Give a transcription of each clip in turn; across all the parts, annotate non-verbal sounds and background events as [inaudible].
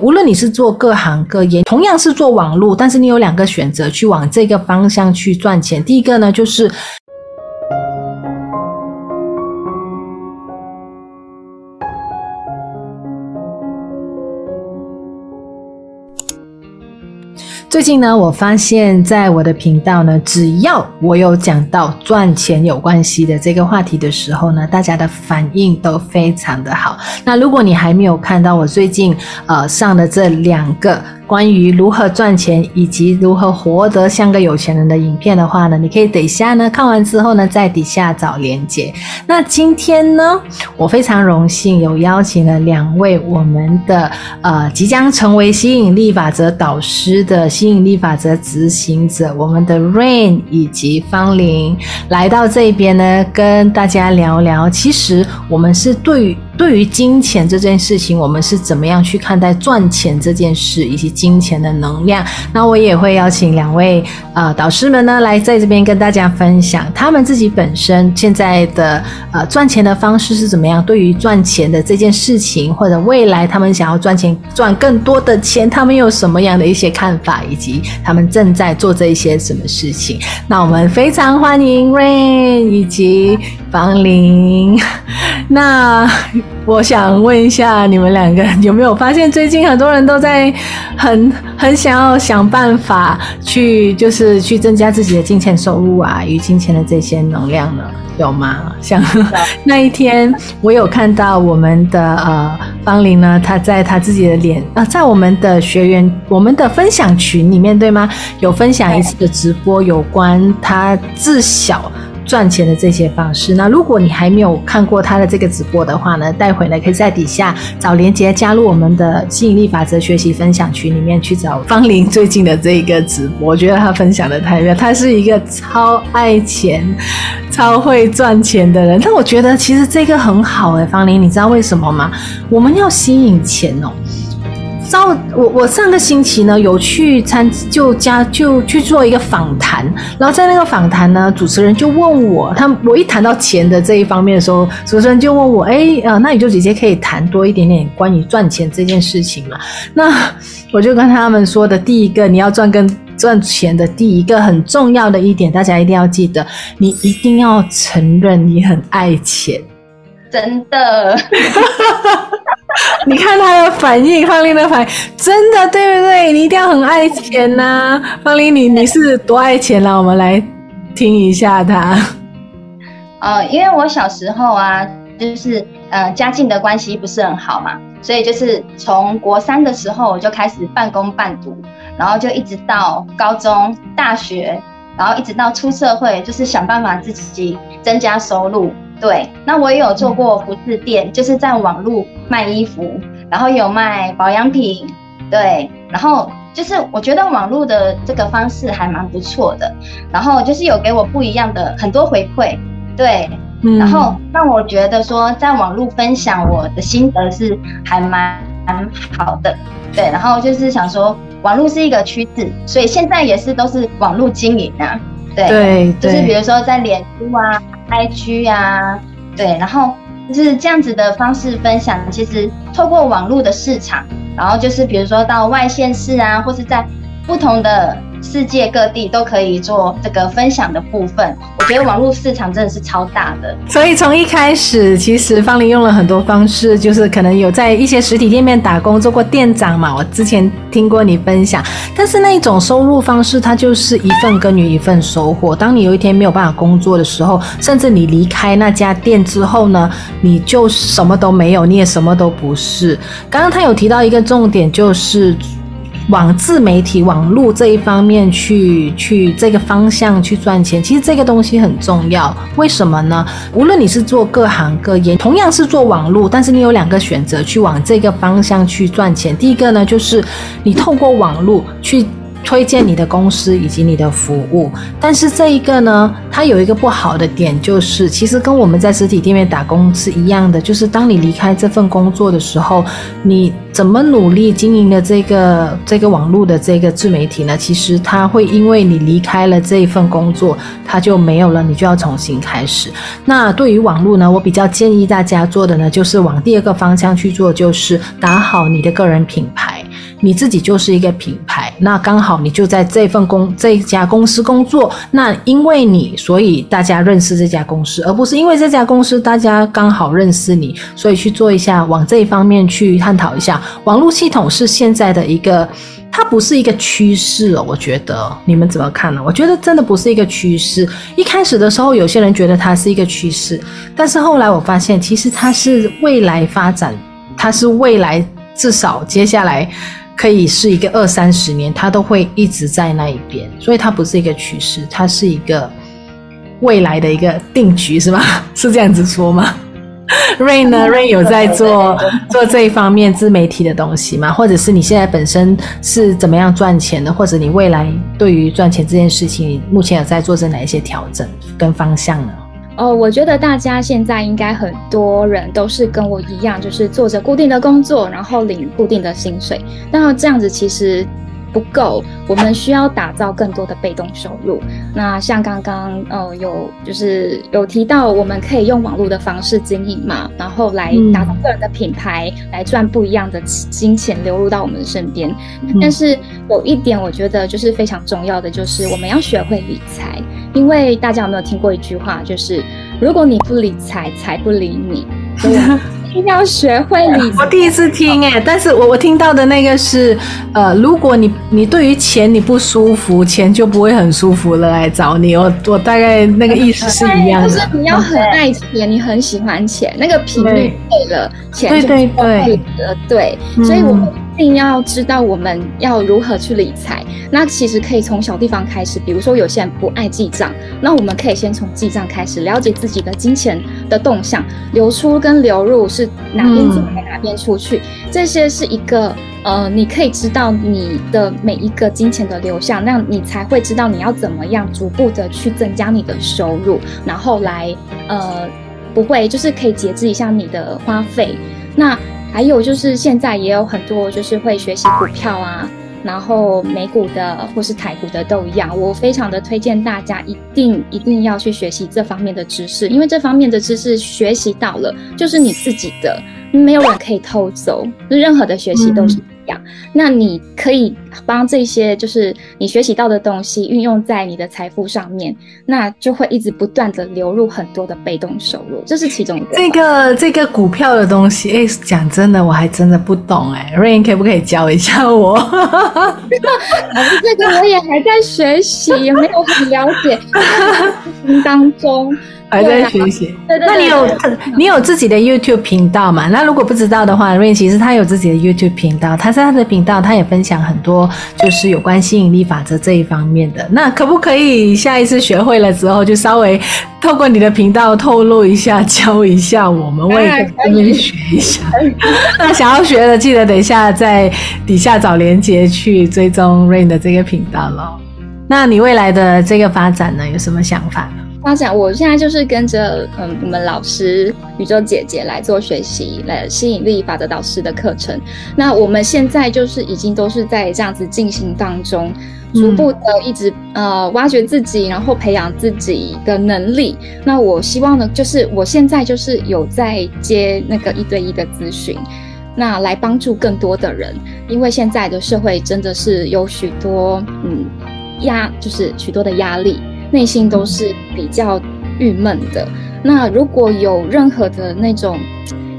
无论你是做各行各业，同样是做网络，但是你有两个选择去往这个方向去赚钱。第一个呢，就是。最近呢，我发现在我的频道呢，只要我有讲到赚钱有关系的这个话题的时候呢，大家的反应都非常的好。那如果你还没有看到我最近呃上的这两个。关于如何赚钱以及如何活得像个有钱人的影片的话呢，你可以等一下呢看完之后呢，在底下找连接。那今天呢，我非常荣幸有邀请了两位我们的呃即将成为吸引力法则导师的吸引力法则执行者，我们的 Rain 以及芳邻来到这边呢，跟大家聊聊。其实我们是对于。对于金钱这件事情，我们是怎么样去看待赚钱这件事以及金钱的能量？那我也会邀请两位呃导师们呢来在这边跟大家分享他们自己本身现在的呃赚钱的方式是怎么样。对于赚钱的这件事情，或者未来他们想要赚钱赚更多的钱，他们有什么样的一些看法，以及他们正在做这一些什么事情？那我们非常欢迎 Rain 以及芳邻。那。我想问一下，你们两个有没有发现，最近很多人都在很很想要想办法去，就是去增加自己的金钱收入啊，与金钱的这些能量呢？有吗？像 [laughs] 那一天，我有看到我们的呃方玲呢，她在她自己的脸啊，在我们的学员我们的分享群里面，对吗？有分享一次的直播，有关她自小。赚钱的这些方式，那如果你还没有看过他的这个直播的话呢，待会呢可以在底下找连接加入我们的吸引力法则学习分享群里面去找方林最近的这一个直播。我觉得他分享的太妙，他是一个超爱钱、超会赚钱的人。但我觉得其实这个很好哎，方林，你知道为什么吗？我们要吸引钱哦。招我我上个星期呢有去参就加就去做一个访谈，然后在那个访谈呢，主持人就问我，他我一谈到钱的这一方面的时候，主持人就问我，哎，呃，那宇宙姐姐可以谈多一点点关于赚钱这件事情嘛？那我就跟他们说的第一个，你要赚更赚钱的第一个很重要的一点，大家一定要记得，你一定要承认你很爱钱，真的。你看他的反应，方林的反应，真的对不对？你一定要很爱钱呐、啊，芳邻，你你是多爱钱啦？我们来听一下他。[laughs] 呃，因为我小时候啊，就是呃家境的关系不是很好嘛，所以就是从国三的时候我就开始半工半读，然后就一直到高中、大学，然后一直到出社会，就是想办法自己增加收入。对，那我也有做过服饰店，嗯、就是在网络卖衣服，然后有卖保养品，对，然后就是我觉得网络的这个方式还蛮不错的，然后就是有给我不一样的很多回馈，对，嗯、然后让我觉得说在网络分享我的心得是还蛮蛮好的，对，然后就是想说网络是一个趋势，所以现在也是都是网络经营啊。对，对，就是比如说在脸书啊、IG 呀，对，然后就是这样子的方式分享。其实透过网络的市场，然后就是比如说到外县市啊，或是在不同的。世界各地都可以做这个分享的部分，我觉得网络市场真的是超大的。所以从一开始，其实方林用了很多方式，就是可能有在一些实体店面打工，做过店长嘛。我之前听过你分享，但是那一种收入方式，它就是一份耕耘一份收获。当你有一天没有办法工作的时候，甚至你离开那家店之后呢，你就什么都没有，你也什么都不是。刚刚他有提到一个重点，就是。往自媒体、网络这一方面去，去这个方向去赚钱，其实这个东西很重要。为什么呢？无论你是做各行各业，同样是做网络，但是你有两个选择去往这个方向去赚钱。第一个呢，就是你透过网络去。推荐你的公司以及你的服务，但是这一个呢，它有一个不好的点，就是其实跟我们在实体店面打工是一样的，就是当你离开这份工作的时候，你怎么努力经营的这个这个网络的这个自媒体呢？其实它会因为你离开了这一份工作，它就没有了，你就要重新开始。那对于网络呢，我比较建议大家做的呢，就是往第二个方向去做，就是打好你的个人品牌。你自己就是一个品牌，那刚好你就在这份公这家公司工作，那因为你，所以大家认识这家公司，而不是因为这家公司大家刚好认识你，所以去做一下往这一方面去探讨一下。网络系统是现在的一个，它不是一个趋势哦，我觉得你们怎么看呢？我觉得真的不是一个趋势。一开始的时候，有些人觉得它是一个趋势，但是后来我发现，其实它是未来发展，它是未来至少接下来。可以是一个二三十年，它都会一直在那一边，所以它不是一个趋势，它是一个未来的一个定局，是吗？[laughs] 是这样子说吗？Rain 呢？Rain 有在做 [laughs] 做这一方面自媒体的东西吗？或者是你现在本身是怎么样赚钱的？或者你未来对于赚钱这件事情，目前有在做着哪一些调整跟方向呢？哦，我觉得大家现在应该很多人都是跟我一样，就是做着固定的工作，然后领固定的薪水。那这样子其实不够，我们需要打造更多的被动收入。那像刚刚呃有就是有提到，我们可以用网络的方式经营嘛，然后来打造个人的品牌，嗯、来赚不一样的金钱流入到我们身边。嗯、但是有一点，我觉得就是非常重要的，就是我们要学会理财。因为大家有没有听过一句话，就是如果你不理财，财不理你。[laughs] 一定要学会理财。我第一次听哎，但是我我听到的那个是，呃，如果你你对于钱你不舒服，钱就不会很舒服了来找你。我我大概那个意思是一样的。就是你要很爱钱，你很喜欢钱，那个频率对了，钱就会对的。对，所以我们一定要知道我们要如何去理财。那其实可以从小地方开始，比如说有些人不爱记账，那我们可以先从记账开始，了解自己的金钱的动向，流出跟流入是哪边进来哪边出去，这些是一个呃，你可以知道你的每一个金钱的流向，那你才会知道你要怎么样逐步的去增加你的收入，然后来呃不会就是可以节制一下你的花费。那还有就是现在也有很多就是会学习股票啊。然后美股的或是台股的都一样，我非常的推荐大家一定一定要去学习这方面的知识，因为这方面的知识学习到了就是你自己的，没有人可以偷走，任何的学习都是。嗯那你可以帮这些，就是你学习到的东西运用在你的财富上面，那就会一直不断的流入很多的被动收入，这是其中一个。这个这个股票的东西，哎，讲真的，我还真的不懂哎，Rain 可不可以教一下我？[laughs] 这个我也还在学习，也没有很了解，当中。[laughs] 还在学习，对对对，那你有你有自己的 YouTube 频道嘛？那如果不知道的话，Rain 其实他有自己的 YouTube 频道，他在他的频道他也分享很多就是有关吸引力法则这一方面的。那可不可以下一次学会了之后，就稍微透过你的频道透露一下，教一下我们，我也可以学一下。[laughs] 那想要学的，记得等一下在底下找连接去追踪 Rain 的这个频道喽。那你未来的这个发展呢，有什么想法？发展，我现在就是跟着嗯，我们老师宇宙姐姐来做学习，来吸引力法则导师的课程。那我们现在就是已经都是在这样子进行当中，逐步的一直呃挖掘自己，然后培养自己的能力。那我希望呢，就是我现在就是有在接那个一对一的咨询，那来帮助更多的人，因为现在的社会真的是有许多嗯压，就是许多的压力。内心都是比较郁闷的。那如果有任何的那种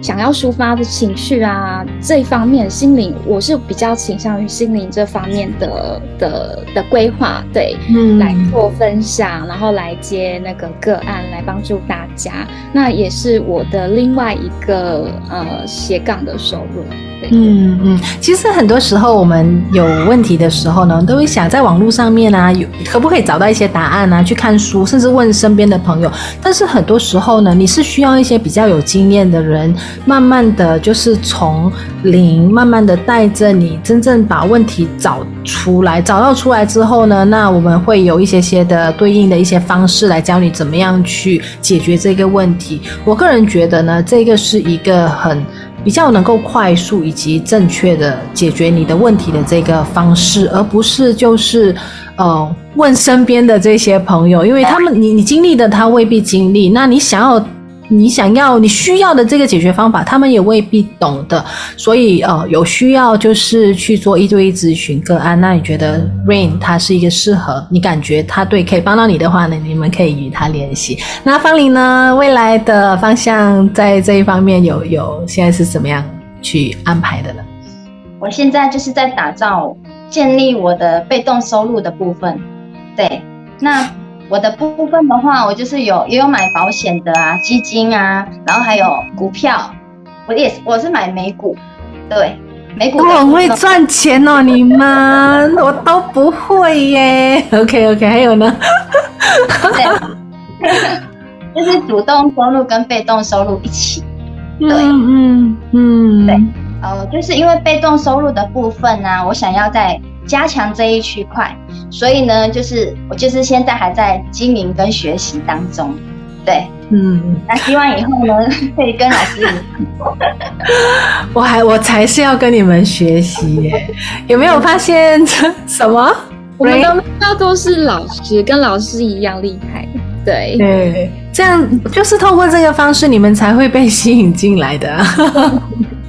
想要抒发的情绪啊，这一方面心灵，我是比较倾向于心灵这方面的的的规划，对，嗯，来做分享，然后来接那个个案，来帮助大家。那也是我的另外一个呃斜杠的收入。嗯嗯，其实很多时候我们有问题的时候呢，都会想在网络上面啊，有可不可以找到一些答案啊？去看书，甚至问身边的朋友。但是很多时候呢，你是需要一些比较有经验的人，慢慢的就是从零，慢慢的带着你，真正把问题找出来。找到出来之后呢，那我们会有一些些的对应的一些方式来教你怎么样去解决这个问题。我个人觉得呢，这个是一个很。比较能够快速以及正确的解决你的问题的这个方式，而不是就是，呃，问身边的这些朋友，因为他们你你经历的他未必经历，那你想要你想要、你需要的这个解决方法，他们也未必懂的。所以呃，有需要就是去做一对一咨询个案。那你觉得 Rain 他是一个适合你感觉他对可以帮到你的话呢？你们可以与他联系。那芳邻呢？未来的方向在这一方面有有现在是怎么样去安排的呢？我现在就是在打造、建立我的被动收入的部分。对，那我的部分的话，我就是有也有买保险的啊，基金啊，然后还有股票。我也是，我是买美股。对，美股。我很会赚钱哦，你们我都不会耶。[laughs] OK OK，还有呢？对，[laughs] 就是主动收入跟被动收入一起。对，嗯嗯嗯，对。呃，就是因为被动收入的部分呢、啊，我想要再加强这一区块，所以呢，就是我就是现在还在经营跟学习当中，对，嗯，那希望以后呢，[laughs] 可以跟老师。[laughs] 我还我才是要跟你们学习耶，有没有发现 [laughs] 什么？我们都要都是老师，跟老师一样厉害，对。对，这样就是透过这个方式，你们才会被吸引进来的。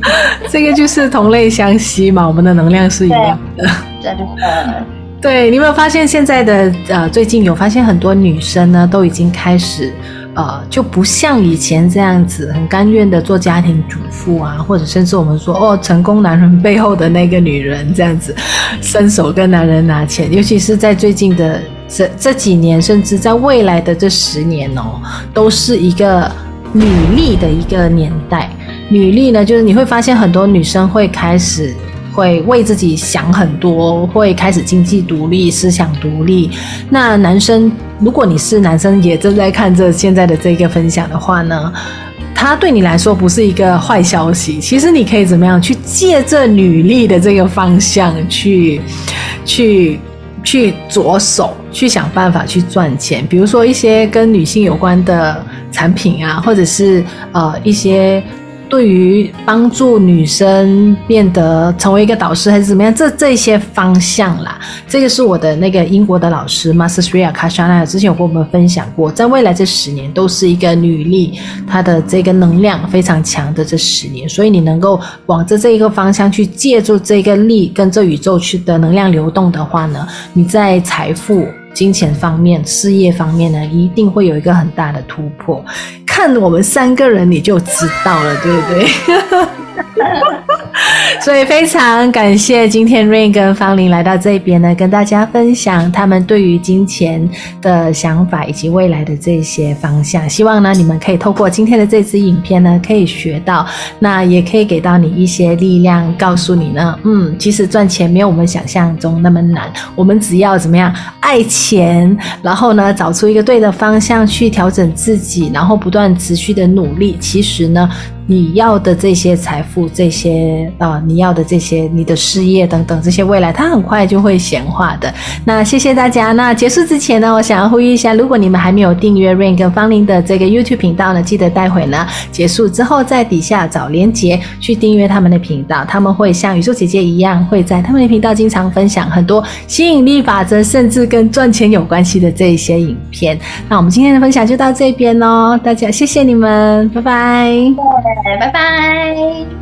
[laughs] 这个就是同类相吸嘛，我们的能量是一样的。真的。[laughs] 对，你有没有发现现在的呃，最近有发现很多女生呢，都已经开始呃，就不像以前这样子很甘愿的做家庭主妇啊，或者甚至我们说哦，成功男人背后的那个女人这样子，伸手跟男人拿钱，尤其是在最近的这这几年，甚至在未来的这十年哦，都是一个女力的一个年代。女力呢，就是你会发现很多女生会开始会为自己想很多，会开始经济独立、思想独立。那男生，如果你是男生，也正在看这现在的这个分享的话呢，他对你来说不是一个坏消息。其实你可以怎么样去借着女力的这个方向去，去，去着手去想办法去赚钱。比如说一些跟女性有关的产品啊，或者是呃一些。对于帮助女生变得成为一个导师还是怎么样，这这些方向啦，这个是我的那个英国的老师 Master Sriya Kashana 之前有跟我们分享过，在未来这十年都是一个女力，她的这个能量非常强的这十年，所以你能够往着这一个方向去借助这个力跟这宇宙去的能量流动的话呢，你在财富。金钱方面、事业方面呢，一定会有一个很大的突破。看我们三个人，你就知道了，对不对？[laughs] [laughs] 所以非常感谢今天 Rain 跟方林来到这边呢，跟大家分享他们对于金钱的想法以及未来的这些方向。希望呢，你们可以透过今天的这支影片呢，可以学到，那也可以给到你一些力量，告诉你呢，嗯，其实赚钱没有我们想象中那么难，我们只要怎么样爱钱，然后呢，找出一个对的方向去调整自己，然后不断持续的努力，其实呢。你要的这些财富，这些啊、你要的这些，你的事业等等这些未来，它很快就会显化的。那谢谢大家。那结束之前呢，我想要呼吁一下，如果你们还没有订阅 Rain 跟芳邻的这个 YouTube 频道呢，记得待会呢结束之后，在底下找连结去订阅他们的频道。他们会像宇宙姐姐一样，会在他们的频道经常分享很多吸引力法则，甚至跟赚钱有关系的这一些影片。那我们今天的分享就到这边喽，大家谢谢你们，拜拜。拜拜。